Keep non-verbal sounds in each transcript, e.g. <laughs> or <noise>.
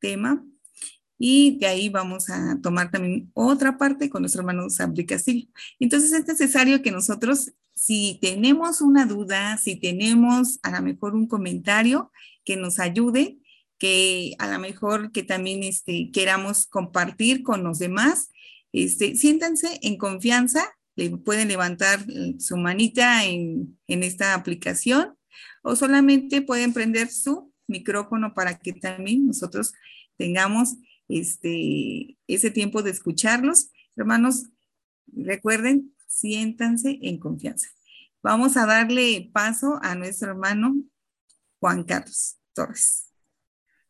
tema y de ahí vamos a tomar también otra parte con nuestro hermano Sabri Castillo. Entonces es necesario que nosotros, si tenemos una duda, si tenemos a lo mejor un comentario que nos ayude, que a lo mejor que también este, queramos compartir con los demás, este, siéntanse en confianza, le pueden levantar su manita en, en esta aplicación o solamente pueden prender su micrófono para que también nosotros tengamos este, ese tiempo de escucharlos. Hermanos, recuerden, siéntanse en confianza. Vamos a darle paso a nuestro hermano Juan Carlos Torres.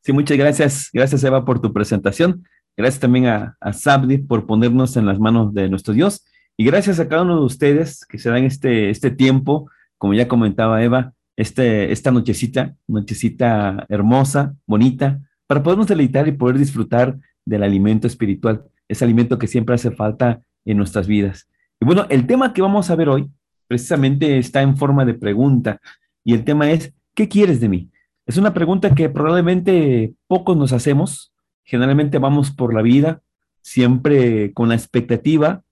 Sí, muchas gracias. Gracias, Eva, por tu presentación. Gracias también a, Sabdi por ponernos en las manos de nuestro Dios. Y gracias a cada uno de ustedes que se dan este, este tiempo, como ya comentaba Eva, este, esta nochecita, nochecita hermosa, bonita, para podernos deleitar y poder disfrutar del alimento espiritual, ese alimento que siempre hace falta en nuestras vidas. Y bueno, el tema que vamos a ver hoy precisamente está en forma de pregunta y el tema es, ¿qué quieres de mí? Es una pregunta que probablemente pocos nos hacemos, generalmente vamos por la vida siempre con la expectativa,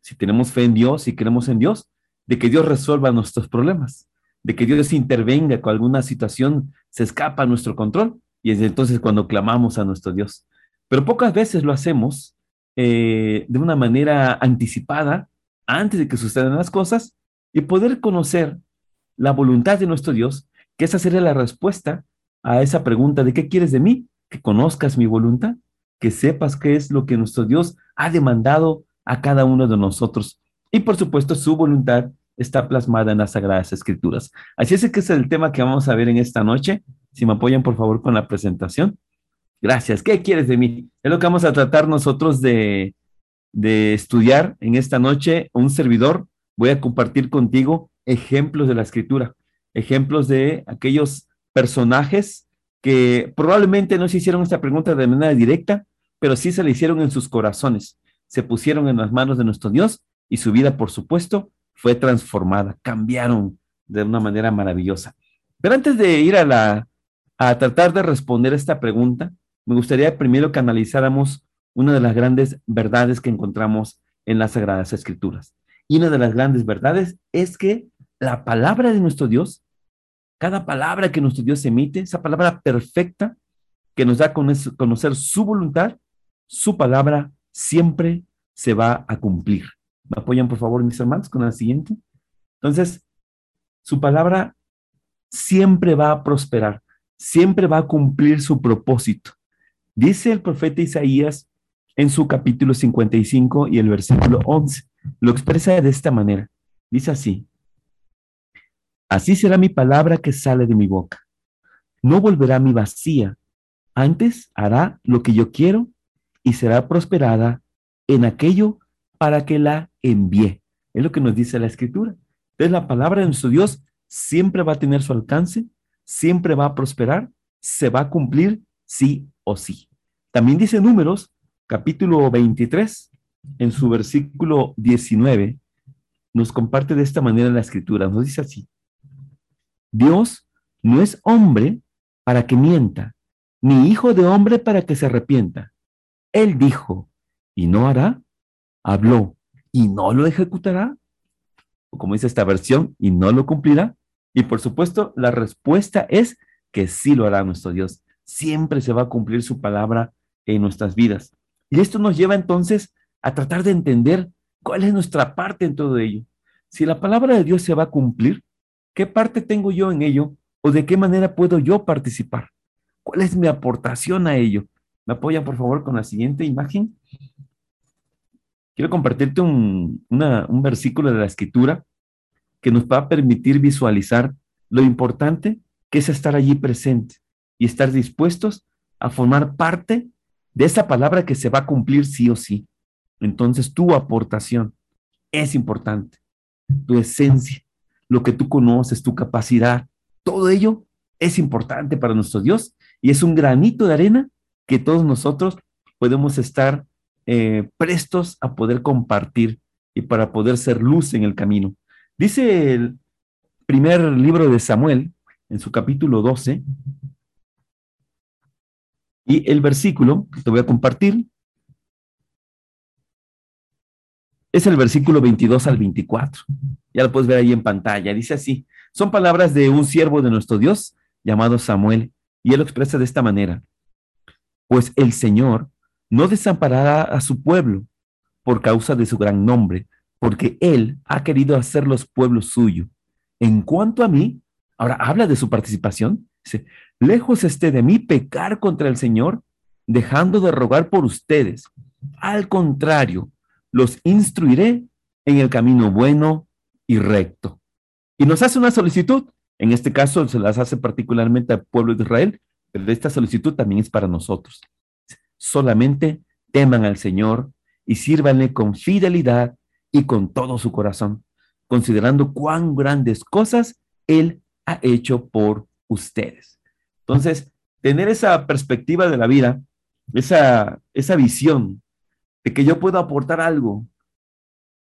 si tenemos fe en Dios, si creemos en Dios, de que Dios resuelva nuestros problemas, de que Dios intervenga con alguna situación se escapa a nuestro control y es entonces cuando clamamos a nuestro Dios. Pero pocas veces lo hacemos eh, de una manera anticipada, antes de que sucedan las cosas, y poder conocer la voluntad de nuestro Dios, que esa sería la respuesta a esa pregunta de ¿qué quieres de mí? Que conozcas mi voluntad, que sepas qué es lo que nuestro Dios ha demandado a cada uno de nosotros. Y por supuesto, su voluntad está plasmada en las Sagradas Escrituras. Así es que es el tema que vamos a ver en esta noche. Si me apoyan, por favor, con la presentación. Gracias. ¿Qué quieres de mí? Es lo que vamos a tratar nosotros de, de estudiar en esta noche. Un servidor, voy a compartir contigo ejemplos de la escritura, ejemplos de aquellos personajes que probablemente no se hicieron esta pregunta de manera directa, pero sí se la hicieron en sus corazones. Se pusieron en las manos de nuestro Dios y su vida, por supuesto, fue transformada, cambiaron de una manera maravillosa. Pero antes de ir a la a tratar de responder esta pregunta, me gustaría primero que analizáramos una de las grandes verdades que encontramos en las Sagradas Escrituras. Y una de las grandes verdades es que la palabra de nuestro Dios, cada palabra que nuestro Dios emite, esa palabra perfecta que nos da a conocer su voluntad, su palabra siempre se va a cumplir. ¿Me apoyan, por favor, mis hermanos, con la siguiente? Entonces, su palabra siempre va a prosperar siempre va a cumplir su propósito. Dice el profeta Isaías en su capítulo 55 y el versículo 11. Lo expresa de esta manera. Dice así. Así será mi palabra que sale de mi boca. No volverá mi vacía. Antes hará lo que yo quiero y será prosperada en aquello para que la envíe. Es lo que nos dice la escritura. Entonces la palabra de nuestro Dios siempre va a tener su alcance, siempre va a prosperar, se va a cumplir sí o sí. También dice Números, capítulo 23, en su versículo 19, nos comparte de esta manera la escritura, nos dice así, Dios no es hombre para que mienta, ni hijo de hombre para que se arrepienta. Él dijo, y no hará, habló, y no lo ejecutará, o como dice esta versión, y no lo cumplirá. Y por supuesto, la respuesta es que sí lo hará nuestro Dios. Siempre se va a cumplir su palabra en nuestras vidas. Y esto nos lleva entonces a tratar de entender cuál es nuestra parte en todo ello. Si la palabra de Dios se va a cumplir, ¿qué parte tengo yo en ello? ¿O de qué manera puedo yo participar? ¿Cuál es mi aportación a ello? ¿Me apoyan, por favor, con la siguiente imagen? Quiero compartirte un, versículo de la escritura que nos va a permitir visualizar lo importante que es estar allí presente y estar dispuestos a formar parte de esa palabra que se va a cumplir sí o sí. Entonces tu aportación es importante, tu esencia, lo que tú conoces, tu capacidad, todo ello es importante para nuestro Dios y es un granito de arena que todos nosotros podemos estar eh, prestos a poder compartir y para poder ser luz en el camino. Dice el primer libro de Samuel, en su capítulo 12, Y el versículo que te voy a compartir es el versículo 22 al 24. Ya lo puedes ver ahí en pantalla. Dice así, son palabras de un siervo de nuestro Dios llamado Samuel, y él lo expresa de esta manera. Pues el Señor no desamparará a su pueblo por causa de su gran nombre, porque él ha querido hacer los pueblos suyos. En cuanto a mí, ahora habla de su participación, dice, lejos esté de mí pecar contra el Señor, dejando de rogar por ustedes. Al contrario, los instruiré en el camino bueno y recto. Y nos hace una solicitud, en este caso se las hace particularmente al pueblo de Israel, pero esta solicitud también es para nosotros. Solamente teman al Señor y sírvanle con fidelidad y con todo su corazón, considerando cuán grandes cosas Él ha hecho por ustedes. Entonces, tener esa perspectiva de la vida, esa, esa visión de que yo puedo aportar algo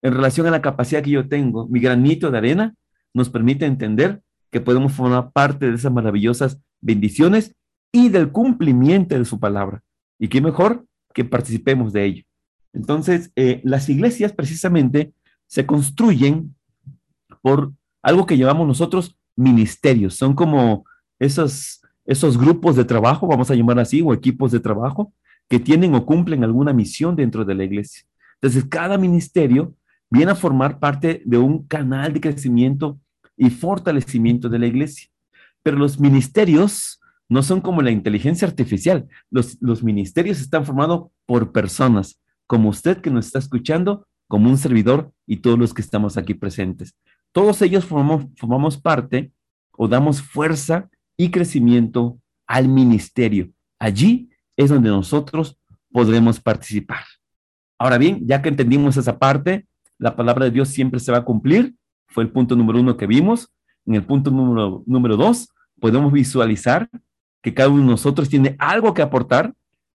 en relación a la capacidad que yo tengo, mi granito de arena, nos permite entender que podemos formar parte de esas maravillosas bendiciones y del cumplimiento de su palabra. Y qué mejor que participemos de ello. Entonces, eh, las iglesias precisamente se construyen por algo que llamamos nosotros ministerios. Son como esos, esos grupos de trabajo, vamos a llamar así, o equipos de trabajo, que tienen o cumplen alguna misión dentro de la iglesia. Entonces, cada ministerio viene a formar parte de un canal de crecimiento y fortalecimiento de la iglesia. Pero los ministerios no son como la inteligencia artificial. Los, ministerios están formados por personas, como usted que nos está escuchando, como un servidor y todos los que estamos aquí presentes. Todos ellos formamos, formamos parte o damos fuerza y crecimiento al ministerio. Allí es donde nosotros podremos participar. Ahora bien, ya que entendimos esa parte, la palabra de Dios siempre se va a cumplir. Fue el punto número uno que vimos. En el punto número, número dos, podemos visualizar que cada uno de nosotros tiene algo que aportar,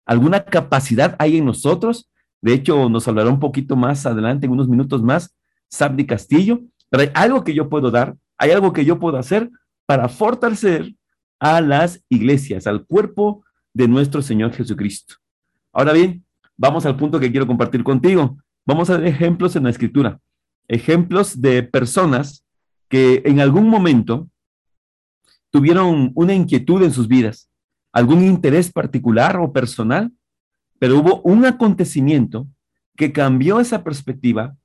alguna capacidad hay en nosotros. De hecho, nos hablará un poquito más adelante, en unos minutos más, Sabdi Castillo. Pero hay algo que yo puedo dar, hay algo que yo puedo hacer para fortalecer a las iglesias, al cuerpo de nuestro Señor Jesucristo. Ahora bien, vamos al punto que quiero compartir contigo. Vamos a ver ejemplos en la escritura, ejemplos de personas que en algún momento tuvieron una inquietud en sus vidas, algún interés particular o personal, pero hubo un acontecimiento que cambió esa perspectiva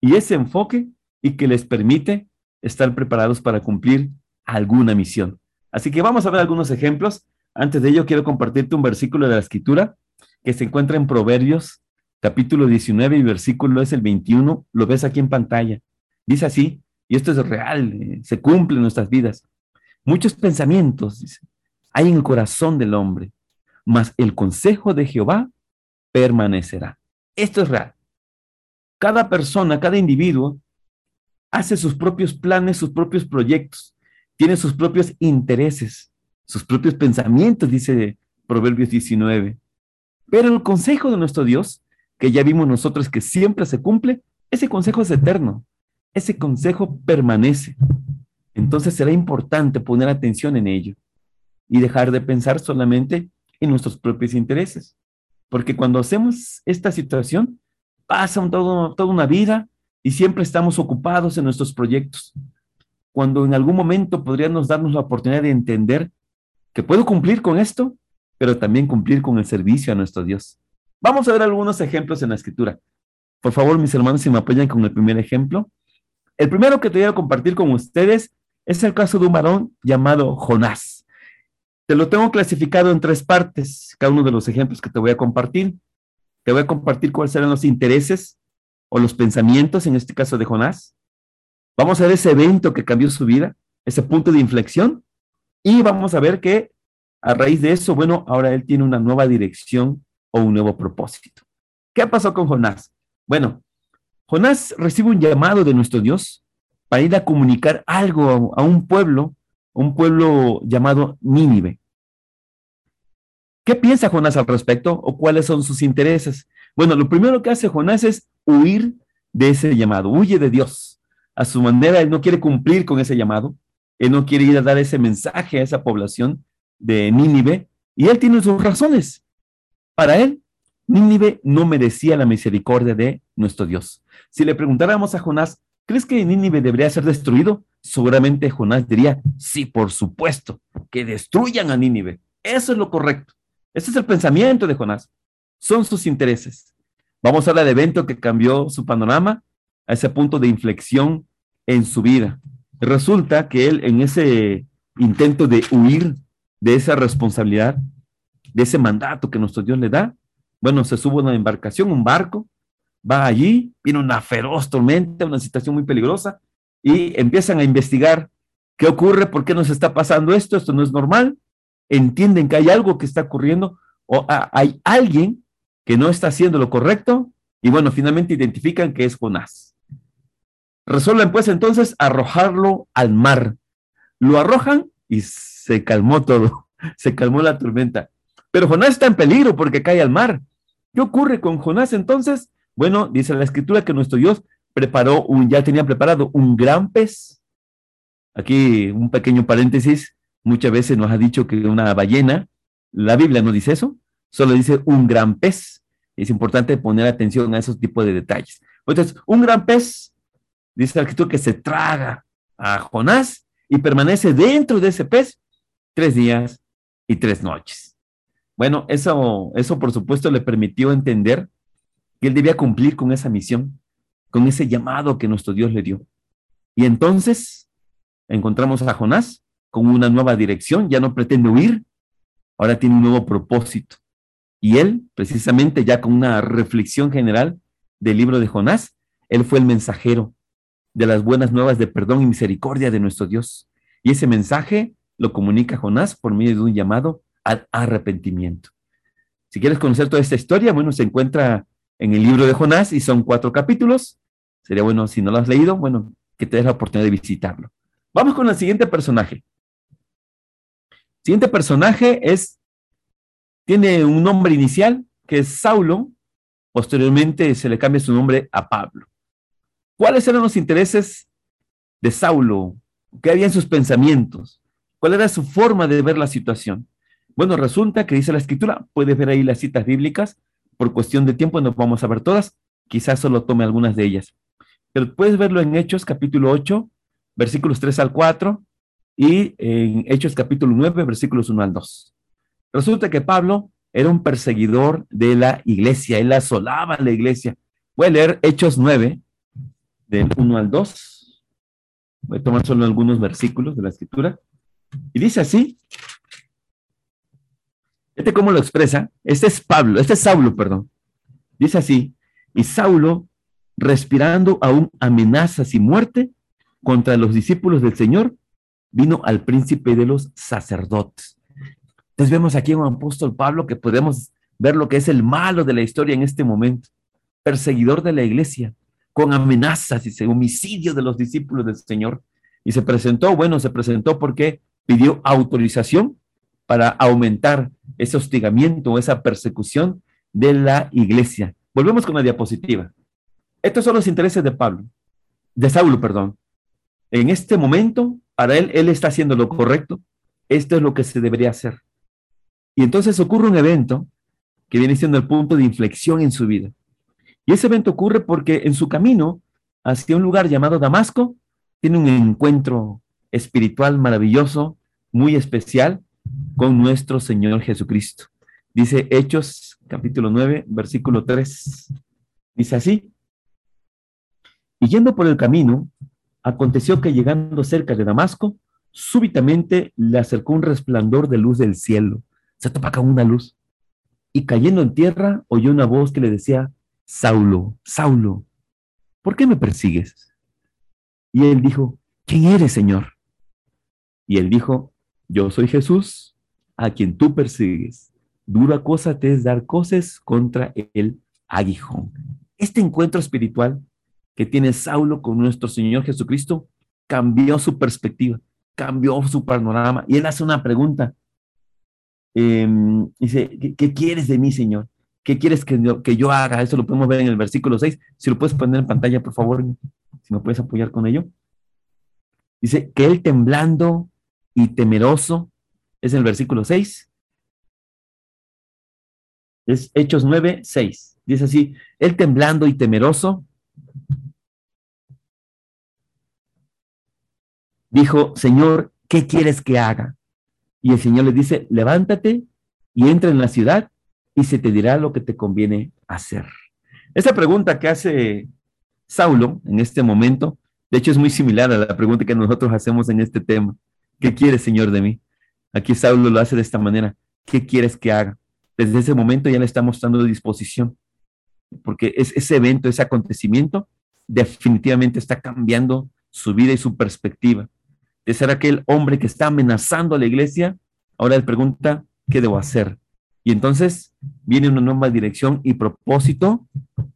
y ese enfoque y que les permite estar preparados para cumplir alguna misión. Así que vamos a ver algunos ejemplos antes de ello, quiero compartirte un versículo de la escritura que se encuentra en Proverbios, capítulo 19 y versículo es el 21. Lo ves aquí en pantalla. Dice así, y esto es real, eh, se cumple en nuestras vidas. Muchos pensamientos hay en el corazón del hombre, mas el consejo de Jehová permanecerá. Esto es real. Cada persona, cada individuo hace sus propios planes, sus propios proyectos, tiene sus propios intereses sus propios pensamientos, dice Proverbios 19. Pero el consejo de nuestro Dios, que ya vimos nosotros que siempre se cumple, ese consejo es eterno, ese consejo permanece. Entonces será importante poner atención en ello y dejar de pensar solamente en nuestros propios intereses. Porque cuando hacemos esta situación, pasa todo, toda una vida y siempre estamos ocupados en nuestros proyectos. Cuando en algún momento podríamos darnos la oportunidad de entender que puedo cumplir con esto, pero también cumplir con el servicio a nuestro Dios. Vamos a ver algunos ejemplos en la escritura. Por favor, mis hermanos, si me apoyan con el primer ejemplo. El primero que te voy a compartir con ustedes es el caso de un varón llamado Jonás. Te lo tengo clasificado en tres partes, cada uno de los ejemplos que te voy a compartir. Te voy a compartir cuáles serán los intereses o los pensamientos, en este caso de Jonás. Vamos a ver ese evento que cambió su vida, ese punto de inflexión. Y vamos a ver que a raíz de eso, bueno, ahora él tiene una nueva dirección o un nuevo propósito. ¿Qué pasó con Jonás? Bueno, Jonás recibe un llamado de nuestro Dios para ir a comunicar algo a un pueblo, un pueblo llamado Nínive. ¿Qué piensa Jonás al respecto o cuáles son sus intereses? Bueno, lo primero que hace Jonás es huir de ese llamado, huye de Dios. A su manera, él no quiere cumplir con ese llamado, él no quiere ir a dar ese mensaje a esa población de Nínive Y él tiene sus razones. Para él, Nínive no merecía la misericordia de nuestro Dios. Si le preguntáramos a Jonás, ¿crees que Nínive debería ser destruido? Seguramente Jonás diría, sí, por supuesto, que destruyan a Nínive. Eso es lo correcto. Ese es el pensamiento de Jonás. Son sus intereses. Vamos a hablar del evento que cambió su panorama a ese punto de inflexión en su vida. Resulta que él en ese intento de huir de esa responsabilidad, de ese mandato que nuestro Dios le da, bueno, se sube a una embarcación, un barco, va allí, viene una feroz tormenta, una situación muy peligrosa, y empiezan a investigar qué ocurre, por qué nos está pasando esto, esto no es normal, entienden que hay algo que está ocurriendo o hay alguien que no está haciendo lo correcto, y bueno, finalmente identifican que es Jonás. Resuelven pues entonces arrojarlo al mar. Lo arrojan y se calmó todo, <laughs> se calmó la tormenta. Pero Jonás está en peligro porque cae al mar. ¿Qué ocurre con Jonás entonces? Bueno, dice la escritura que nuestro Dios preparó un, ya tenía preparado un gran pez. Aquí un pequeño paréntesis, muchas veces nos ha dicho que una ballena, la Biblia no dice eso, solo dice un gran pez. Es importante poner atención a esos tipos de detalles. Entonces, un gran pez, dice la escritura que se traga a Jonás y permanece dentro de ese pez tres días y tres noches. Bueno, eso, eso por supuesto le permitió entender que él debía cumplir con esa misión, con ese llamado que nuestro Dios le dio. Y entonces encontramos a Jonás con una nueva dirección, ya no pretende huir, ahora tiene un nuevo propósito. Y él, precisamente ya con una reflexión general del libro de Jonás, él fue el mensajero de las buenas nuevas de perdón y misericordia de nuestro Dios. Y ese mensaje lo comunica Jonás por medio de un llamado al arrepentimiento. Si quieres conocer toda esta historia, bueno, se encuentra en el libro de Jonás y son cuatro capítulos. Sería bueno, si no lo has leído, bueno, que te des la oportunidad de visitarlo. Vamos con el siguiente personaje. El siguiente personaje es, tiene un nombre inicial que es Saulo, posteriormente se le cambia su nombre a Pablo. ¿Cuáles eran los intereses de Saulo? ¿Qué había en sus pensamientos? ¿Cuál era su forma de ver la situación? Bueno, resulta que dice la escritura, puedes ver ahí las citas bíblicas, por cuestión de tiempo no vamos a ver todas, quizás solo tome algunas de ellas. Pero puedes verlo en Hechos capítulo 8, versículos 3 al 4 y en Hechos capítulo 9, versículos 1 al 2. Resulta que Pablo era un perseguidor de la iglesia, él asolaba la iglesia. Voy a leer Hechos 9, del 1 al 2. Voy a tomar solo algunos versículos de la escritura. Y dice así. Este cómo lo expresa. Este es Pablo, este es Saulo, perdón. Dice así. Y Saulo, respirando aún amenazas y muerte contra los discípulos del Señor, vino al príncipe de los sacerdotes. Entonces vemos aquí a un apóstol Pablo que podemos ver lo que es el malo de la historia en este momento. Perseguidor de la iglesia, con amenazas y homicidio de los discípulos del Señor. Y se presentó, bueno, se presentó porque pidió autorización para aumentar ese hostigamiento, esa persecución de la iglesia. Volvemos con la diapositiva. Estos son los intereses de Pablo, de Saulo, perdón. En este momento, para él, él está haciendo lo correcto. Esto es lo que se debería hacer. Y entonces ocurre un evento que viene siendo el punto de inflexión en su vida. Y ese evento ocurre porque en su camino hacia un lugar llamado Damasco, tiene un encuentro espiritual maravilloso, muy especial, con nuestro Señor Jesucristo. Dice Hechos capítulo 9, versículo 3. Dice así. Y yendo por el camino, aconteció que llegando cerca de Damasco, súbitamente le acercó un resplandor de luz del cielo. Se topa con una luz. Y cayendo en tierra, oyó una voz que le decía, Saulo, Saulo, ¿por qué me persigues? Y él dijo, ¿quién eres, Señor? Y él dijo, yo soy Jesús, a quien tú persigues. Dura cosa te es dar cosas contra el aguijón. Este encuentro espiritual que tiene Saulo con nuestro Señor Jesucristo cambió su perspectiva, cambió su panorama. Y él hace una pregunta. Em, dice, ¿qué quieres de mí, Señor? ¿Qué quieres que yo, que yo haga? Eso lo podemos ver en el versículo 6. Si lo puedes poner en pantalla, por favor, si me puedes apoyar con ello. Dice que él temblando y temeroso, es el versículo 6, Es Hechos 9, 6. Dice así, él temblando y temeroso, dijo, Señor, ¿qué quieres que haga? Y el Señor le dice, levántate y entra en la ciudad y se te dirá lo que te conviene hacer. Esa pregunta que hace Saulo en este momento, de hecho es muy similar a la pregunta que nosotros hacemos en este tema. ¿Qué quieres, Señor, de mí? Aquí Saulo lo hace de esta manera. ¿Qué quieres que haga? Desde ese momento ya le está mostrando disposición, porque es, ese evento, ese acontecimiento, definitivamente está cambiando su vida y su perspectiva. De ser aquel hombre que está amenazando a la iglesia, ahora él pregunta, ¿qué debo hacer? Y entonces viene una nueva dirección y propósito,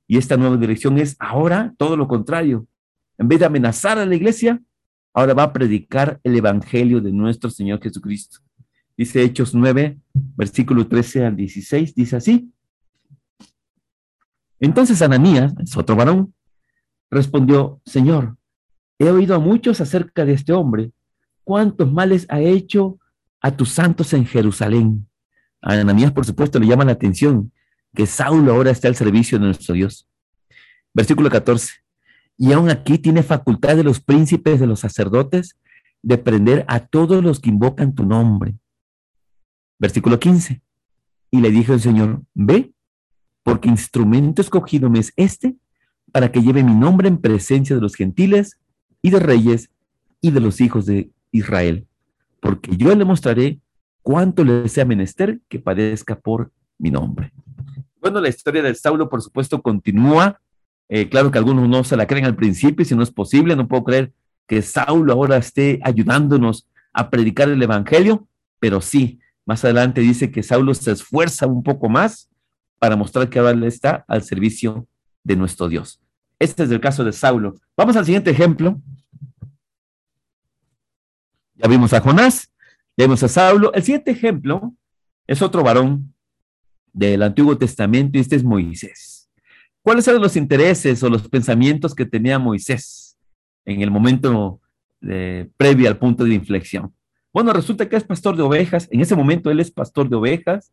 y esta nueva dirección es ahora todo lo contrario. En vez de amenazar a la iglesia, ahora va a predicar el evangelio de nuestro Señor Jesucristo. Dice Hechos 9, versículo 13 al 16, dice así. Entonces Ananías, es otro varón, respondió, Señor, he oído a muchos acerca de este hombre, cuántos males ha hecho a tus santos en Jerusalén. A Ananías, por supuesto, le llama la atención que Saulo ahora está al servicio de nuestro Dios. Versículo 14. Y aún aquí tiene facultad de los príncipes de los sacerdotes de prender a todos los que invocan tu nombre. Versículo 15. Y le dijo el Señor, ve, porque instrumento escogido me es este para que lleve mi nombre en presencia de los gentiles y de reyes y de los hijos de Israel, porque yo le mostraré cuánto le sea menester que padezca por mi nombre. Bueno, la historia de Saulo, por supuesto, continúa. Eh, claro que algunos no se la creen al principio, si no es posible, no puedo creer que Saulo ahora esté ayudándonos a predicar el Evangelio, pero sí, más adelante dice que Saulo se esfuerza un poco más para mostrar que ahora está al servicio de nuestro Dios. Este es el caso de Saulo. Vamos al siguiente ejemplo. Ya vimos a Jonás, ya vimos a Saulo. El siguiente ejemplo es otro varón del Antiguo Testamento y este es Moisés. ¿Cuáles eran los intereses o los pensamientos que tenía Moisés en el momento eh, previo al punto de inflexión? Bueno, resulta que es pastor de ovejas. En ese momento él es pastor de ovejas.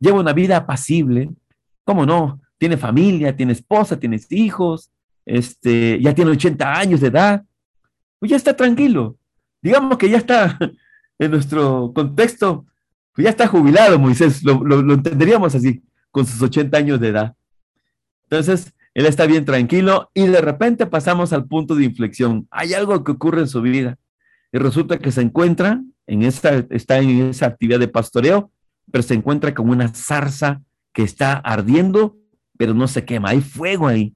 Lleva una vida apacible. ¿Cómo no? Tiene familia, tiene esposa, tiene hijos. Este, ya tiene 80 años de edad. Pues ya está tranquilo. Digamos que ya está <laughs> en nuestro contexto, pues ya está jubilado Moisés. Lo, lo entenderíamos así, con sus 80 años de edad. Entonces, él está bien tranquilo y de repente pasamos al punto de inflexión. Hay algo que ocurre en su vida y resulta que se encuentra en esta, está en esa actividad de pastoreo, pero se encuentra con una zarza que está ardiendo, pero no se quema, hay fuego ahí.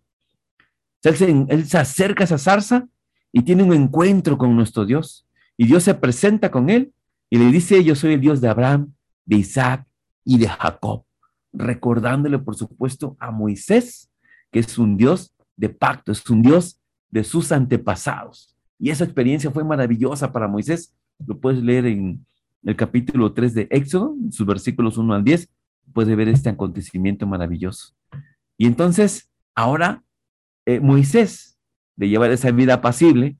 Él se, él se acerca a esa zarza y tiene un encuentro con nuestro Dios. Y Dios se presenta con él y le dice, yo soy el Dios de Abraham, de Isaac y de Jacob, recordándole, por supuesto, a Moisés, que es un Dios de pacto, es un Dios de sus antepasados. Y esa experiencia fue maravillosa para Moisés. Lo puedes leer en el capítulo 3 de Éxodo, en sus versículos 1 al 10. Puedes ver este acontecimiento maravilloso. Y entonces, ahora, eh, Moisés, de llevar esa vida apacible,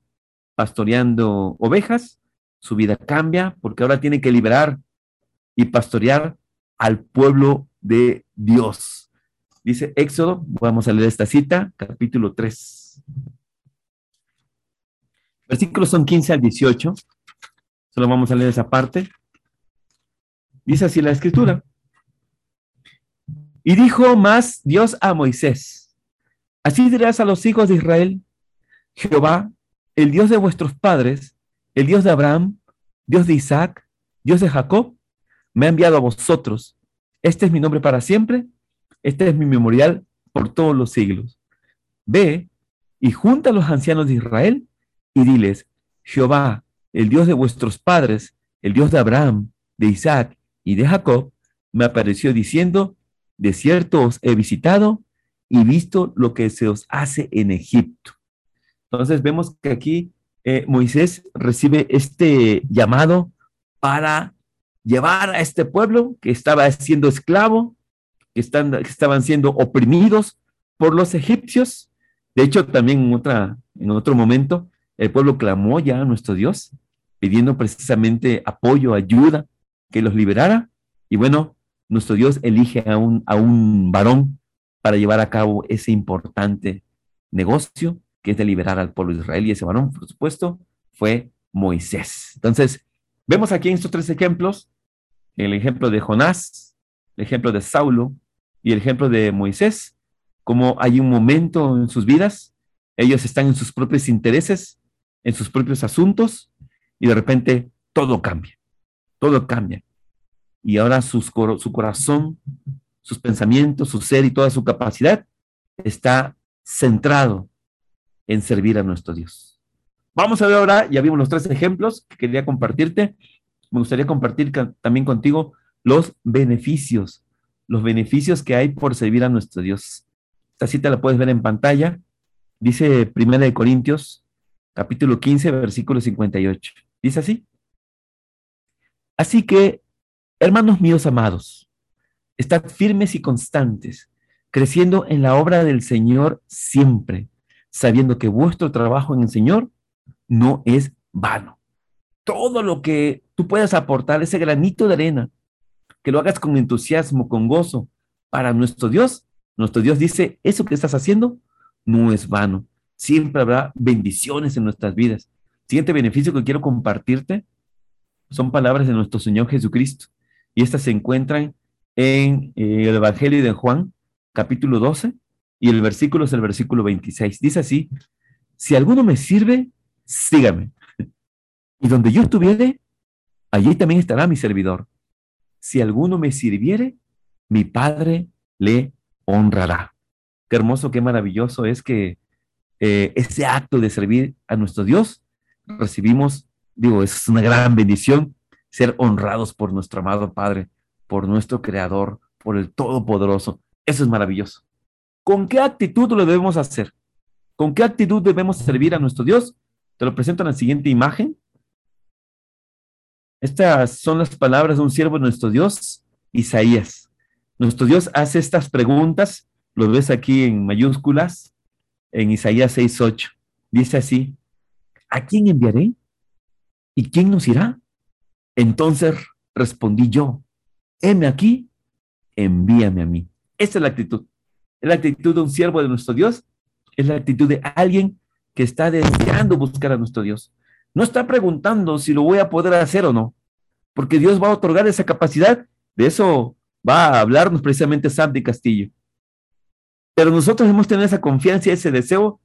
pastoreando ovejas, su vida cambia porque ahora tiene que liberar y pastorear al pueblo de Dios. Dice Éxodo, vamos a leer esta cita, capítulo 3. Versículos son 15 al 18. Solo vamos a leer esa parte. Dice así la escritura. Y dijo más Dios a Moisés, así dirás a los hijos de Israel, Jehová, el Dios de vuestros padres, el Dios de Abraham, Dios de Isaac, Dios de Jacob, me ha enviado a vosotros. Este es mi nombre para siempre, este es mi memorial por todos los siglos. Ve y junta a los ancianos de Israel y diles, Jehová, el Dios de vuestros padres, el Dios de Abraham, de Isaac y de Jacob, me apareció diciendo, de cierto os he visitado y visto lo que se os hace en Egipto. Entonces vemos que aquí eh, Moisés recibe este llamado para llevar a este pueblo que estaba siendo esclavo, que, están, que estaban siendo oprimidos por los egipcios. De hecho, también en, otra, en otro momento, el pueblo clamó ya a nuestro Dios, pidiendo precisamente apoyo, ayuda, que los liberara. Y bueno, nuestro Dios elige a un, a un varón para llevar a cabo ese importante negocio que es de liberar al pueblo de Israel. Y ese varón, por supuesto, fue Moisés. Entonces, vemos aquí en estos tres ejemplos, el ejemplo de Jonás, el ejemplo de Saulo y el ejemplo de Moisés, como hay un momento en sus vidas, ellos están en sus propios intereses, en sus propios asuntos, y de repente todo cambia, todo cambia. Y ahora sus, su corazón, sus pensamientos, su ser y toda su capacidad está centrado en servir a nuestro Dios. Vamos a ver ahora, ya vimos los tres ejemplos que quería compartirte. Me gustaría compartir también contigo los beneficios, los beneficios que hay por servir a nuestro Dios. Esta cita la puedes ver en pantalla. Dice Primera de Corintios, capítulo 15, versículo 58. Dice así. Así que, hermanos míos amados, estad firmes y constantes, creciendo en la obra del Señor siempre, sabiendo que vuestro trabajo en el Señor no es vano. Todo lo que tú puedas aportar, ese granito de arena, que lo hagas con entusiasmo, con gozo, para nuestro Dios, nuestro Dios dice, eso que estás haciendo no es vano. Siempre habrá bendiciones en nuestras vidas. Siguiente beneficio que quiero compartirte son palabras de nuestro Señor Jesucristo. Y estas se encuentran en eh, el Evangelio de Juan, capítulo 12, y el versículo es el versículo 26. Dice así, si alguno me sirve, sígame. Y donde yo estuviere, allí también estará mi servidor. Si alguno me sirviere, mi Padre le honrará. Qué hermoso, qué maravilloso es que eh, ese acto de servir a nuestro Dios recibimos, digo, es una gran bendición ser honrados por nuestro amado Padre, por nuestro Creador, por el Todopoderoso. Eso es maravilloso. ¿Con qué actitud lo debemos hacer? ¿Con qué actitud debemos servir a nuestro Dios? Te lo presento en la siguiente imagen. Estas son las palabras de un siervo de nuestro Dios, Isaías. Nuestro Dios hace estas preguntas, lo ves aquí en mayúsculas, en Isaías 6.8. Dice así, ¿a quién enviaré? ¿Y quién nos irá? Entonces respondí yo, heme aquí, envíame a mí. Esa es la actitud es la actitud de un siervo de nuestro Dios, es la actitud de alguien que está deseando buscar a nuestro Dios. No está preguntando si lo voy a poder hacer o no, porque Dios va a otorgar esa capacidad. De eso va a hablarnos precisamente Sandy Castillo. Pero nosotros hemos tenido esa confianza, ese deseo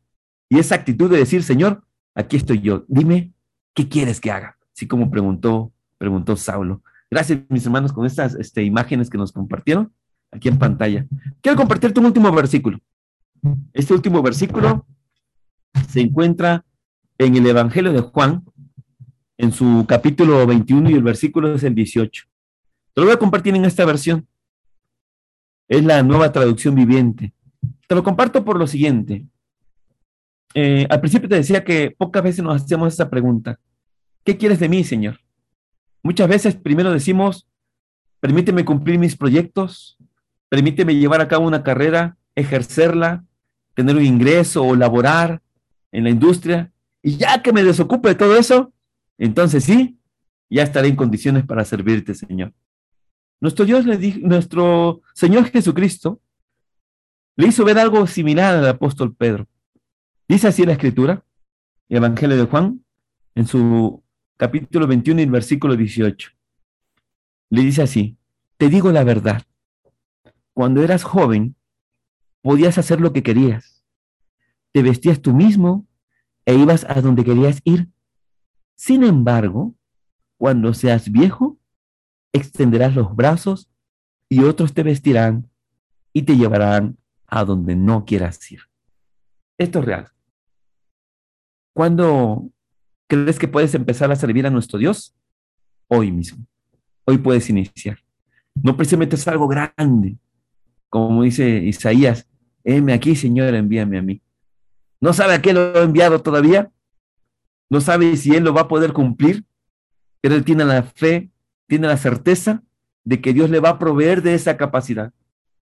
y esa actitud de decir, Señor, aquí estoy yo, dime, ¿qué quieres que haga? Así como preguntó, preguntó Saulo. Gracias, mis hermanos, con estas este, imágenes que nos compartieron aquí en pantalla. Quiero compartirte un último versículo. Este último versículo se encuentra en el Evangelio de Juan, en su capítulo 21 y el versículo es el 18. Te lo voy a compartir en esta versión. Es la nueva traducción viviente. Te lo comparto por lo siguiente. Eh, al principio te decía que pocas veces nos hacemos esa pregunta. ¿Qué quieres de mí, Señor? Muchas veces primero decimos, permíteme cumplir mis proyectos, permíteme llevar a cabo una carrera, ejercerla, tener un ingreso o laborar en la industria. Y ya que me desocupe de todo eso, entonces sí, ya estaré en condiciones para servirte, Señor. Nuestro Dios le dijo, nuestro Señor Jesucristo le hizo ver algo similar al apóstol Pedro. Dice así la escritura, el Evangelio de Juan, en su capítulo 21 y versículo 18. Le dice así, te digo la verdad, cuando eras joven, podías hacer lo que querías. Te vestías tú mismo e ibas a donde querías ir. Sin embargo, cuando seas viejo, extenderás los brazos y otros te vestirán y te llevarán a donde no quieras ir. Esto es real. ¿Cuándo crees que puedes empezar a servir a nuestro Dios? Hoy mismo. Hoy puedes iniciar. No precisamente es algo grande, como dice Isaías, heme aquí, Señor, envíame a mí. No sabe a qué lo ha enviado todavía, no sabe si él lo va a poder cumplir, pero él tiene la fe, tiene la certeza de que Dios le va a proveer de esa capacidad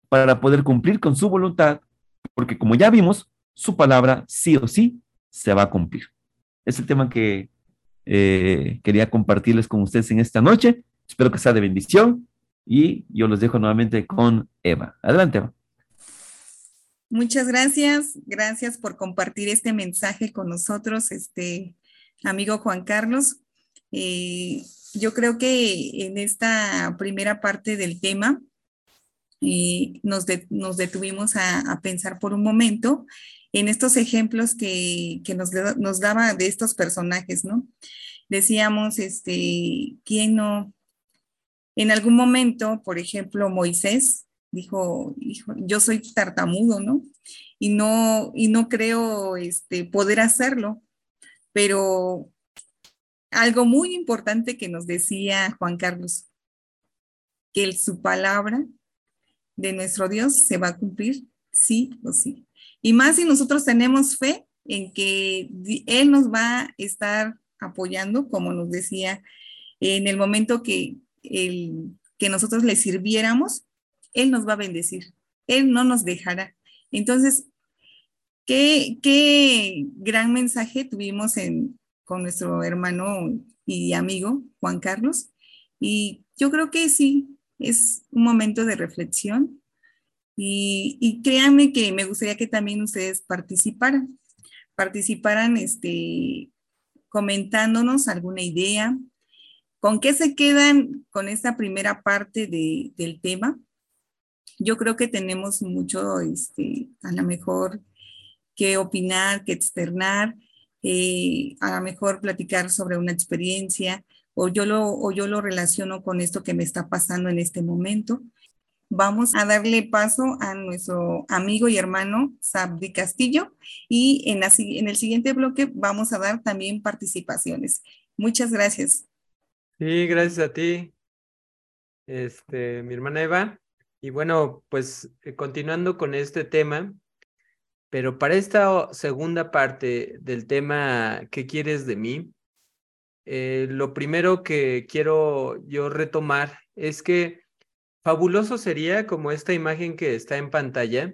para poder cumplir con su voluntad, porque como ya vimos, su palabra sí o sí se va a cumplir. Es el tema que eh, quería compartirles con ustedes en esta noche. Espero que sea de bendición y yo los dejo nuevamente con Eva. Adelante, Eva. Muchas gracias. Gracias por compartir este mensaje con nosotros, este amigo Juan Carlos. Eh, yo creo que en esta primera parte del tema eh, nos, detuvimos a, pensar por un momento en estos ejemplos que, nos, nos, daba de estos personajes, ¿no? Decíamos, este, ¿quién no? En algún momento, por ejemplo, Moisés dijo, yo soy tartamudo, ¿no? Y no, y no creo este, poder hacerlo, pero algo muy importante que nos decía Juan Carlos, que su palabra de nuestro Dios se va a cumplir sí o sí. Y más si nosotros tenemos fe en que Él nos va a estar apoyando, como nos decía, en el momento que, el, que nosotros le sirviéramos, Él nos va a bendecir, Él no nos dejará. Entonces, qué, qué gran mensaje tuvimos con nuestro hermano y amigo Juan Carlos. Y yo creo que sí, es un momento de reflexión. Y, y créanme que me gustaría que también ustedes participaran, participaran este, comentándonos alguna idea, con qué se quedan con esta primera parte de, del tema. Yo creo que tenemos mucho, este, a lo mejor, que opinar, que externar eh, a lo mejor platicar sobre una experiencia o yo, lo, o yo lo relaciono con esto que me está pasando en este momento. Vamos a darle paso a nuestro amigo y hermano Sabdi Castillo y en, en el siguiente bloque vamos a dar también participaciones. Muchas gracias. Sí, gracias a ti, este, mi hermana Eva. Y bueno, pues eh, continuando con este tema, pero para esta segunda parte del tema, ¿qué quieres de mí? Eh, lo primero que quiero yo retomar es que fabuloso sería como esta imagen que está en pantalla,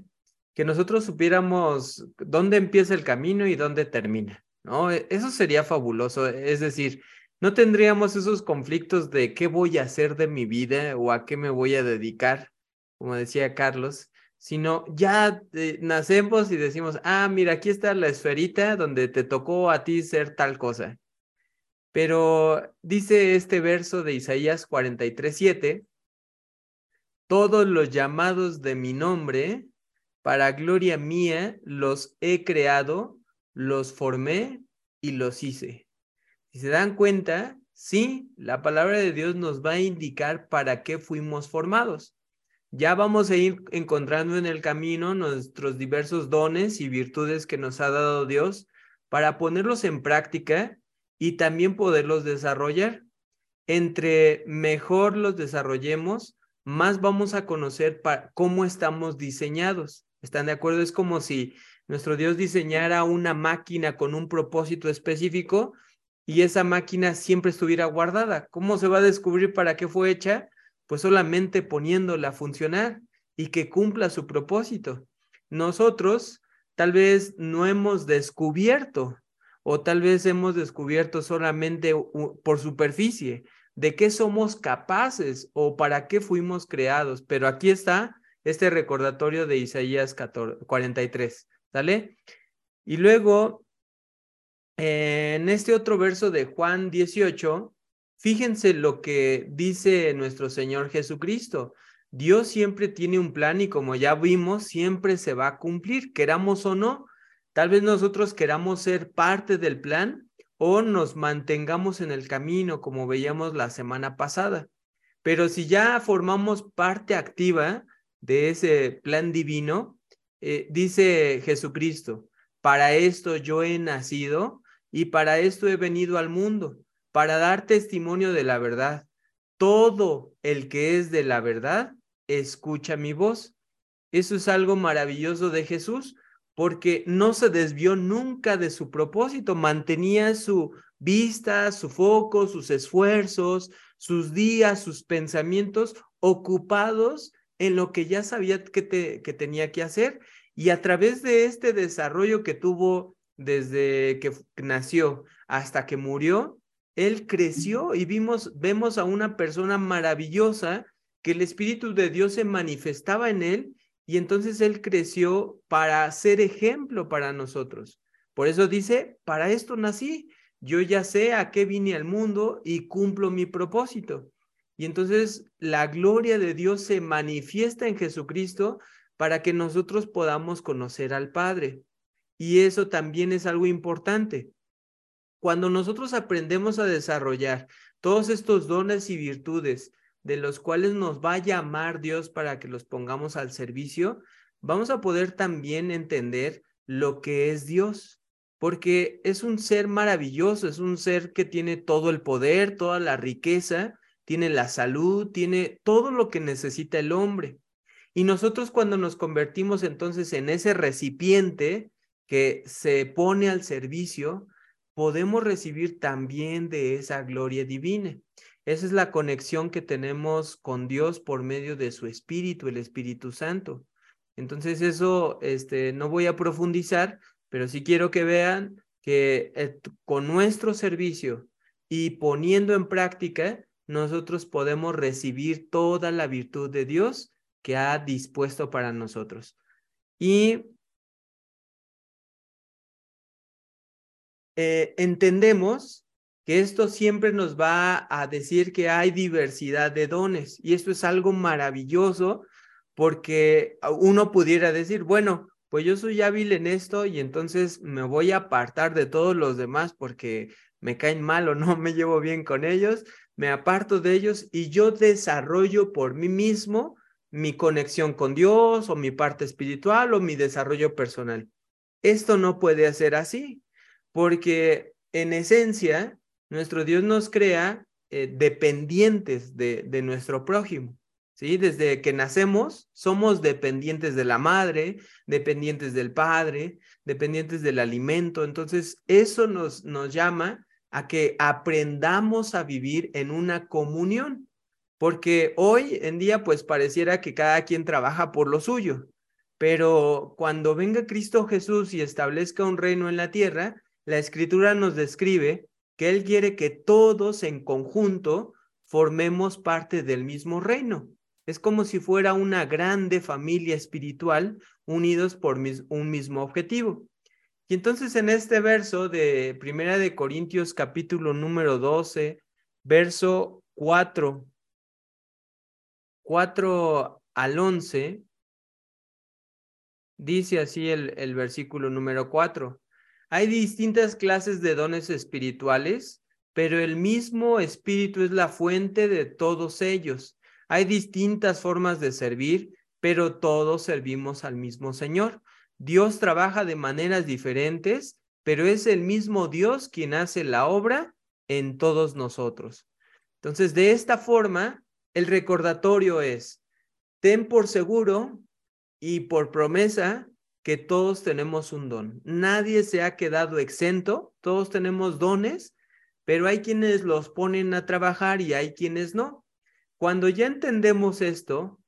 que nosotros supiéramos dónde empieza el camino y dónde termina, ¿no? E, eso sería fabuloso, es decir, no tendríamos esos conflictos de qué voy a hacer de mi vida o a qué me voy a dedicar, como decía Carlos, sino ya eh, nacemos y decimos, ah, mira, aquí está la esferita donde te tocó a ti ser tal cosa. Pero dice este verso de Isaías 43, 7, todos los llamados de mi nombre, para gloria mía, los he creado, los formé y los hice. Si se dan cuenta, sí, la palabra de Dios nos va a indicar para qué fuimos formados ya vamos a ir encontrando en el camino nuestros diversos dones y virtudes que nos ha dado Dios para ponerlos en práctica y también poderlos desarrollar. Entre mejor los desarrollemos, más vamos a conocer cómo estamos diseñados. ¿Están de acuerdo? Es como si nuestro Dios diseñara una máquina con un propósito específico y esa máquina siempre estuviera guardada. ¿Cómo se va a descubrir para qué fue hecha? Pues solamente poniéndola a funcionar y que cumpla su propósito. Nosotros tal vez no hemos descubierto o tal vez hemos descubierto solamente por superficie de qué somos capaces o para qué fuimos creados. Pero aquí está este recordatorio de Isaías 43, ¿sale? Y luego, en este otro verso de Juan 18, Fíjense lo que dice nuestro Señor Jesucristo. Dios siempre tiene un plan y como ya vimos, siempre se va a cumplir, queramos o no. Tal vez nosotros queramos ser parte del plan o nos mantengamos en el camino, como veíamos la semana pasada. Pero si ya formamos parte activa de ese plan divino, eh, dice Jesucristo, para esto yo he nacido y para esto he venido al mundo, para dar testimonio de la verdad. Todo el que es de la verdad, escucha mi voz. Eso es algo maravilloso de Jesús, porque no se desvió nunca de su propósito, mantenía su vista, su foco, sus esfuerzos, sus días, sus pensamientos ocupados en lo que ya sabía que, tenía que hacer. Y a través de este desarrollo que tuvo desde que nació hasta que murió, él creció y vimos, vemos a una persona maravillosa que el Espíritu de Dios se manifestaba en él y entonces él creció para ser ejemplo para nosotros. Por eso dice, para esto nací, yo ya sé a qué vine al mundo y cumplo mi propósito. Y entonces la gloria de Dios se manifiesta en Jesucristo para que nosotros podamos conocer al Padre. Y eso también es algo importante. Cuando nosotros aprendemos a desarrollar todos estos dones y virtudes de los cuales nos va a llamar Dios para que los pongamos al servicio, vamos a poder también entender lo que es Dios, porque es un ser maravilloso, es un ser que tiene todo el poder, toda la riqueza, tiene la salud, tiene todo lo que necesita el hombre. Y nosotros cuando nos convertimos entonces en ese recipiente que se pone al servicio, podemos recibir también de esa gloria divina. Esa es la conexión que tenemos con Dios por medio de su Espíritu, el Espíritu Santo. Entonces eso, este, no voy a profundizar, pero sí quiero que vean que eh, con nuestro servicio y poniendo en práctica, nosotros podemos recibir toda la virtud de Dios que ha dispuesto para nosotros. Y eh, entendemos que esto siempre nos va a decir que hay diversidad de dones y esto es algo maravilloso porque uno pudiera decir, bueno, pues yo soy hábil en esto y entonces me voy a apartar de todos los demás porque me caen mal o no <laughs> me llevo bien con ellos, me aparto de ellos y yo desarrollo por mí mismo mi conexión con Dios o mi parte espiritual o mi desarrollo personal. Esto no puede ser así, porque en esencia nuestro Dios nos crea eh, dependientes de, de nuestro prójimo. ¿Sí? Desde que nacemos somos dependientes de la madre, dependientes del padre, dependientes del alimento. Entonces, eso nos, nos llama a que aprendamos a vivir en una comunión, porque hoy en día pues pareciera que cada quien trabaja por lo suyo, pero cuando venga Cristo Jesús y establezca un reino en la tierra, la escritura nos describe que Él quiere que todos en conjunto formemos parte del mismo reino. Es como si fuera una grande familia espiritual unidos por un mismo objetivo. Y entonces en este verso de Primera de Corintios capítulo número 12, verso 4, 4 al 11, dice así el, el versículo número 4. Hay distintas clases de dones espirituales, pero el mismo espíritu es la fuente de todos ellos. Hay distintas formas de servir, pero todos servimos al mismo Señor. Dios trabaja de maneras diferentes, pero es el mismo Dios quien hace la obra en todos nosotros. Entonces, de esta forma, el recordatorio es, ten por seguro y por promesa que todos tenemos un don. Nadie se ha quedado exento, todos tenemos dones, pero hay quienes los ponen a trabajar y hay quienes no. Cuando ya entendemos esto,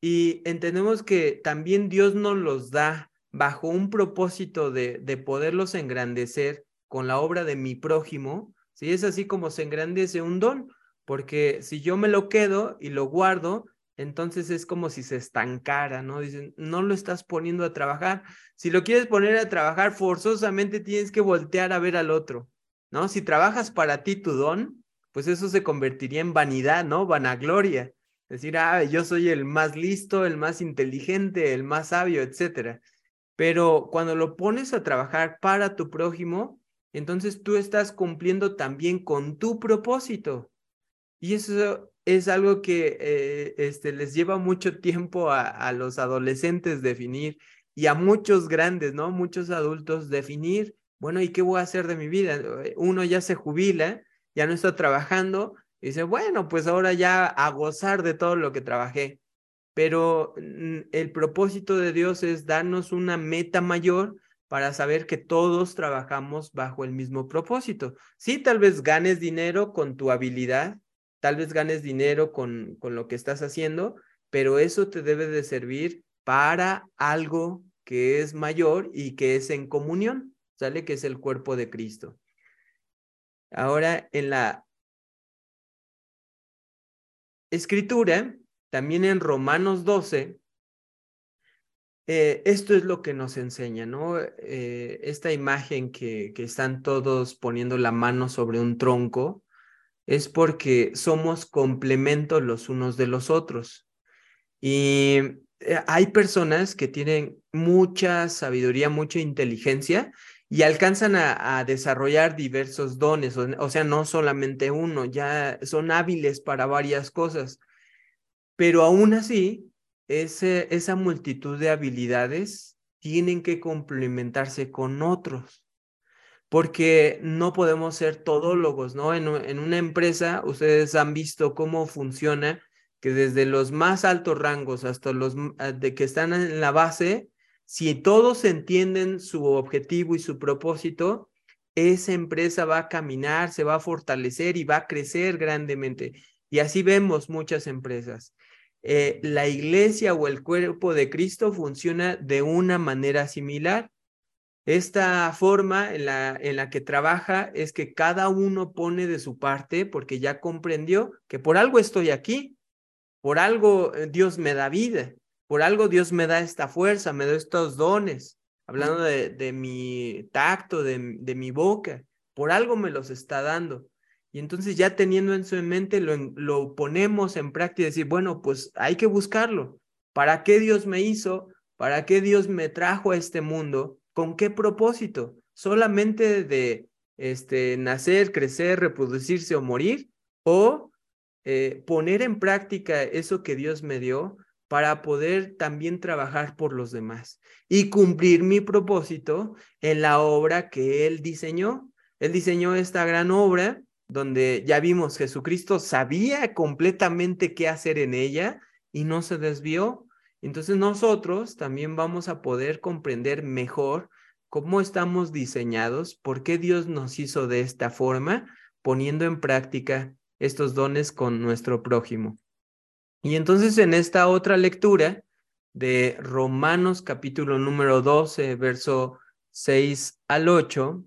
y entendemos que también Dios nos los da bajo un propósito de, de poderlos engrandecer con la obra de mi prójimo, si es así como se engrandece un don, porque si yo me lo quedo y lo guardo, entonces es como si se estancara, ¿no? Dicen, no lo estás poniendo a trabajar. Si lo quieres poner a trabajar, forzosamente tienes que voltear a ver al otro, ¿no? Si trabajas para ti tu don, pues eso se convertiría en vanidad, ¿no? Vanagloria. Decir, ah, yo soy el más listo, el más inteligente, el más sabio, etcétera. Pero cuando lo pones a trabajar para tu prójimo, entonces tú estás cumpliendo también con tu propósito. Y eso es algo que eh, este, les lleva mucho tiempo a, a, los adolescentes definir y a muchos grandes, ¿no? Muchos adultos definir, bueno, ¿y qué voy a hacer de mi vida? Uno ya se jubila, ya no está trabajando y dice, bueno, pues ahora ya a gozar de todo lo que trabajé. Pero mm, el propósito de Dios es darnos una meta mayor para saber que todos trabajamos bajo el mismo propósito. Sí, tal vez ganes dinero con tu habilidad, tal vez ganes dinero con, con lo que estás haciendo, pero eso te debe de servir para algo que es mayor y que es en comunión, ¿sale? Que es el cuerpo de Cristo. Ahora, en la escritura, también en Romanos 12, eh, esto es lo que nos enseña, ¿no? Eh, esta imagen que, que están todos poniendo la mano sobre un tronco es porque somos complementos los unos de los otros. Y eh, hay personas que tienen mucha sabiduría, mucha inteligencia y alcanzan a, desarrollar diversos dones, o, sea, no solamente uno, ya son hábiles para varias cosas, pero aún así, esa multitud de habilidades tienen que complementarse con otros, porque no podemos ser todólogos, ¿no? En, una empresa, ustedes han visto cómo funciona que desde los más altos rangos hasta los ah, de que están en la base, si todos entienden su objetivo y su propósito, esa empresa va a caminar, se va a fortalecer y va a crecer grandemente. Y así vemos muchas empresas. Eh, la iglesia o el cuerpo de Cristo funciona de una manera similar. Esta forma en la, en la que trabaja es que cada uno pone de su parte porque ya comprendió que por algo estoy aquí, por algo eh, Dios me da vida, por algo Dios me da esta fuerza, me da estos dones, hablando de, mi tacto, de, mi boca, por algo me los está dando. Y entonces ya teniendo en su mente lo, lo ponemos en práctica y decir, bueno, pues hay que buscarlo. ¿Para qué Dios me hizo? ¿Para qué Dios me trajo a este mundo? ¿Con qué propósito? ¿Solamente de este, nacer, crecer, reproducirse o morir? ¿O eh, poner en práctica eso que Dios me dio para poder también trabajar por los demás y cumplir mi propósito en la obra que Él diseñó. Él diseñó esta gran obra donde ya vimos Jesucristo sabía completamente qué hacer en ella y no se desvió. Entonces nosotros también vamos a poder comprender mejor cómo estamos diseñados, por qué Dios nos hizo de esta forma, poniendo en práctica estos dones con nuestro prójimo. Y entonces en esta otra lectura de Romanos capítulo número 12, verso 6 al 8,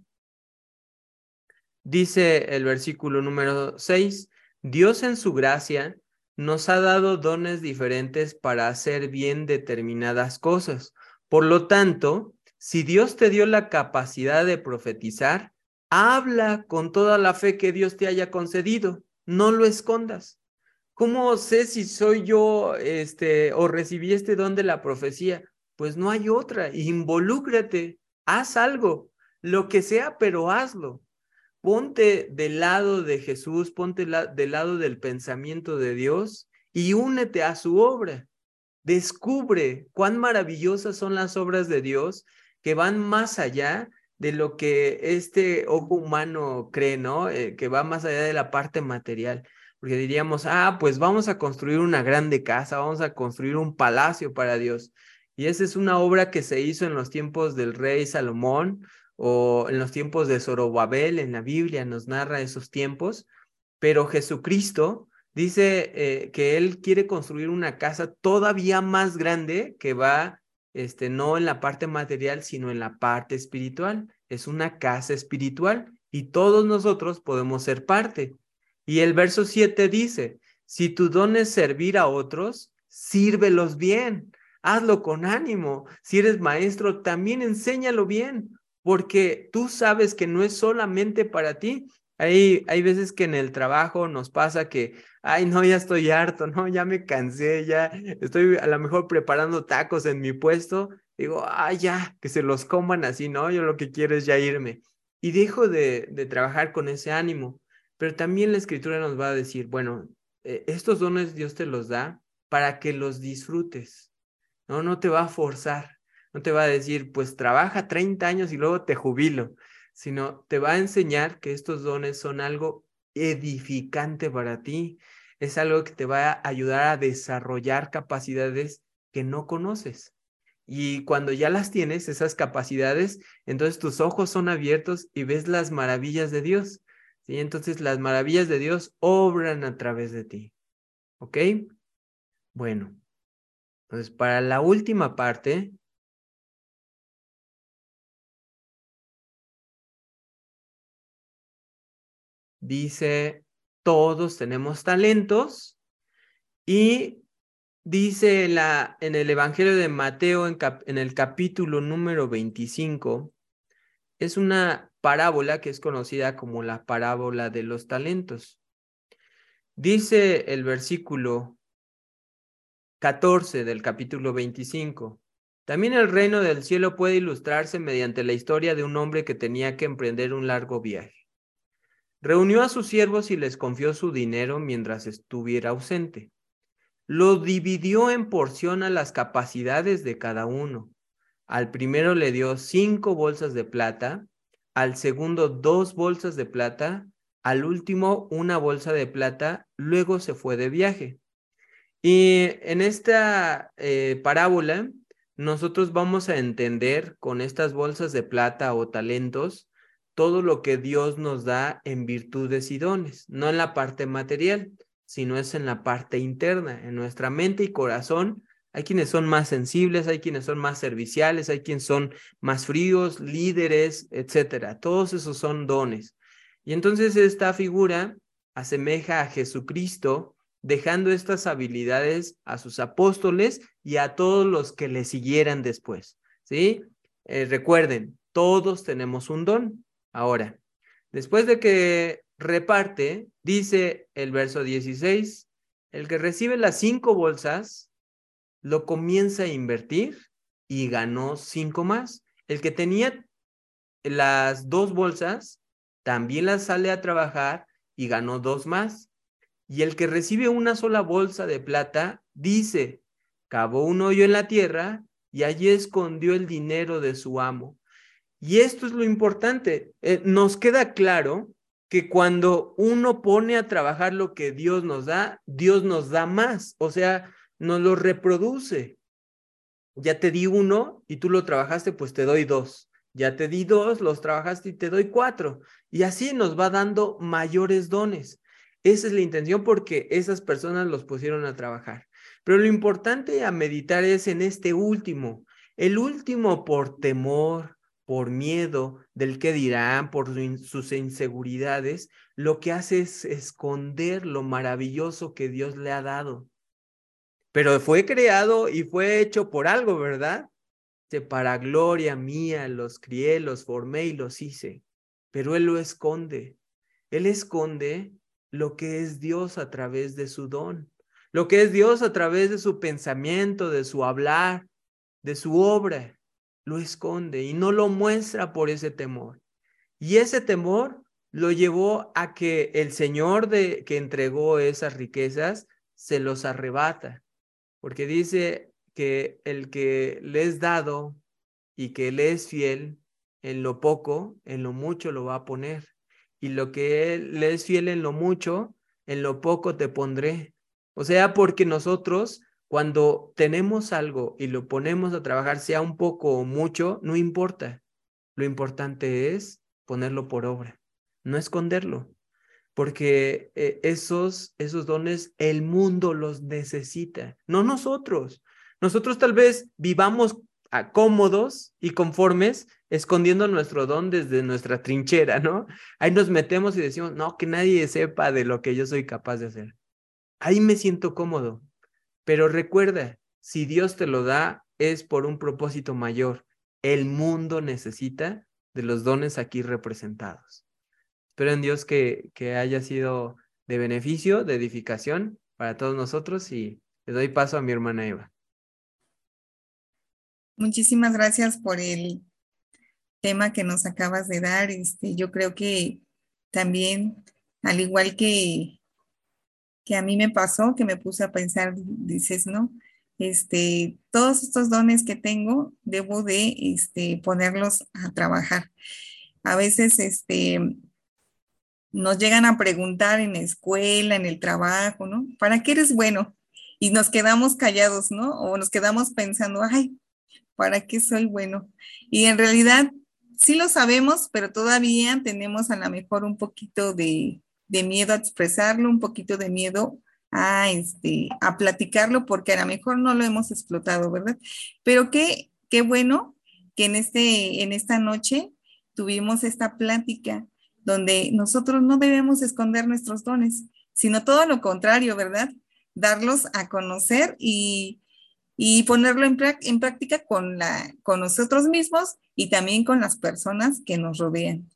dice el versículo número 6, Dios en su gracia nos ha dado dones diferentes para hacer bien determinadas cosas. Por lo tanto, si Dios te dio la capacidad de profetizar, habla con toda la fe que Dios te haya concedido no lo escondas. ¿Cómo sé si soy yo este o recibí este don de la profecía? Pues no hay otra. Involúcrate, haz algo, lo que sea, pero hazlo. Ponte del lado de Jesús, ponte del lado del pensamiento de Dios y únete a su obra. Descubre cuán maravillosas son las obras de Dios que van más allá de lo que este ojo humano cree, ¿no? Eh, que va más allá de la parte material. Porque diríamos, ah, pues vamos a construir una grande casa, vamos a construir un palacio para Dios. Y esa es una obra que se hizo en los tiempos del rey Salomón o en los tiempos de Zorobabel, en la Biblia nos narra esos tiempos. Pero Jesucristo dice eh, que él quiere construir una casa todavía más grande que va este, no en la parte material, sino en la parte espiritual. Es una casa espiritual y todos nosotros podemos ser parte. Y el verso 7 dice, si tu don es servir a otros, sírvelos bien, hazlo con ánimo. Si eres maestro, también enséñalo bien, porque tú sabes que no es solamente para ti. Hay, hay veces que en el trabajo nos pasa que ay, no, ya estoy harto, no, ya me cansé, ya estoy a lo mejor preparando tacos en mi puesto, digo, ay, ya, que se los coman así, ¿no? Yo lo que quiero es ya irme. Y dejo de, de trabajar con ese ánimo. Pero también la escritura nos va a decir, bueno, eh, estos dones Dios te los da para que los disfrutes, ¿no? No te va a forzar, no te va a decir, pues trabaja 30 años y luego te jubilo, sino te va a enseñar que estos dones son algo edificante para ti, es algo que te va a ayudar a desarrollar capacidades que no conoces. Y cuando ya las tienes, esas capacidades, entonces tus ojos son abiertos y ves las maravillas de Dios. ¿sí? Entonces las maravillas de Dios obran a través de ti. ¿Ok? Bueno, entonces para la última parte, dice todos tenemos talentos y dice la, en el Evangelio de Mateo, en, en el capítulo número 25, es una parábola que es conocida como la parábola de los talentos. Dice el versículo 14 del capítulo 25. También el reino del cielo puede ilustrarse mediante la historia de un hombre que tenía que emprender un largo viaje. Reunió a sus siervos y les confió su dinero mientras estuviera ausente. Lo dividió en porción a las capacidades de cada uno. Al primero le dio cinco bolsas de plata, al segundo dos bolsas de plata, al último una bolsa de plata, luego se fue de viaje. Y en esta eh, parábola, nosotros vamos a entender con estas bolsas de plata o talentos todo lo que Dios nos da en virtudes y dones, no en la parte material, sino es en la parte interna, en nuestra mente y corazón. Hay quienes son más sensibles, hay quienes son más serviciales, hay quienes son más fríos, líderes, etcétera. Todos esos son dones. Y entonces esta figura asemeja a Jesucristo, dejando estas habilidades a sus apóstoles y a todos los que le siguieran después. ¿Sí? Eh, recuerden, todos tenemos un don. Ahora, después de que reparte, dice el verso 16, el que recibe las cinco bolsas lo comienza a invertir y ganó cinco más. El que tenía las dos bolsas también las sale a trabajar y ganó dos más. Y el que recibe una sola bolsa de plata dice, cavó un hoyo en la tierra y allí escondió el dinero de su amo. Y esto es lo importante. Eh, nos queda claro que cuando uno pone a trabajar lo que Dios nos da, Dios nos da más, o sea, nos lo reproduce. Ya te di uno y tú lo trabajaste, pues te doy dos. Ya te di dos, los trabajaste y te doy cuatro. Y así nos va dando mayores dones. Esa es la intención porque esas personas los pusieron a trabajar. Pero lo importante a meditar es en este último. El último por temor, por miedo del que dirán, por sus inseguridades, lo que hace es esconder lo maravilloso que Dios le ha dado. Pero fue creado y fue hecho por algo, ¿verdad? Para gloria mía los crié, los formé y los hice. Pero Él lo esconde. Él esconde lo que es Dios a través de su don, lo que es Dios a través de su pensamiento, de su hablar, de su obra lo esconde y no lo muestra por ese temor. Y ese temor lo llevó a que el Señor de, que entregó esas riquezas se los arrebata, porque dice que el que le es dado y que le es fiel, en lo poco, en lo mucho lo va a poner. Y lo que le es fiel en lo mucho, en lo poco te pondré. O sea, porque nosotros cuando tenemos algo y lo ponemos a trabajar, sea un poco o mucho, no importa. Lo importante es ponerlo por obra, no esconderlo, porque eh, esos, esos dones el mundo los necesita, no nosotros. Nosotros tal vez vivamos cómodos y conformes escondiendo nuestro don desde nuestra trinchera, ¿no? Ahí nos metemos y decimos, no, que nadie sepa de lo que yo soy capaz de hacer. Ahí me siento cómodo, pero recuerda, si Dios te lo da, es por un propósito mayor. El mundo necesita de los dones aquí representados. Espero en Dios que, que haya sido de beneficio, de edificación para todos nosotros y le doy paso a mi hermana Eva. Muchísimas gracias por el tema que nos acabas de dar. Este, yo creo que también, al igual que que a mí me pasó, que me puse a pensar, dices, ¿no? Este, todos estos dones que tengo, debo de este, ponerlos a trabajar. A veces, este, nos llegan a preguntar en la escuela, en el trabajo, ¿no? ¿Para qué eres bueno? Y nos quedamos callados, ¿no? O nos quedamos pensando, ay, ¿para qué soy bueno? Y en realidad sí lo sabemos, pero todavía tenemos a lo mejor un poquito de, de miedo a expresarlo, un poquito de miedo a, este, a platicarlo, porque a lo mejor no lo hemos explotado, ¿verdad? Pero qué, qué bueno que en, este, en esta noche tuvimos esta plática donde nosotros no debemos esconder nuestros dones, sino todo lo contrario, ¿verdad? darlos a conocer y, ponerlo en, en, práctica con, la, con nosotros mismos y también con las personas que nos rodean.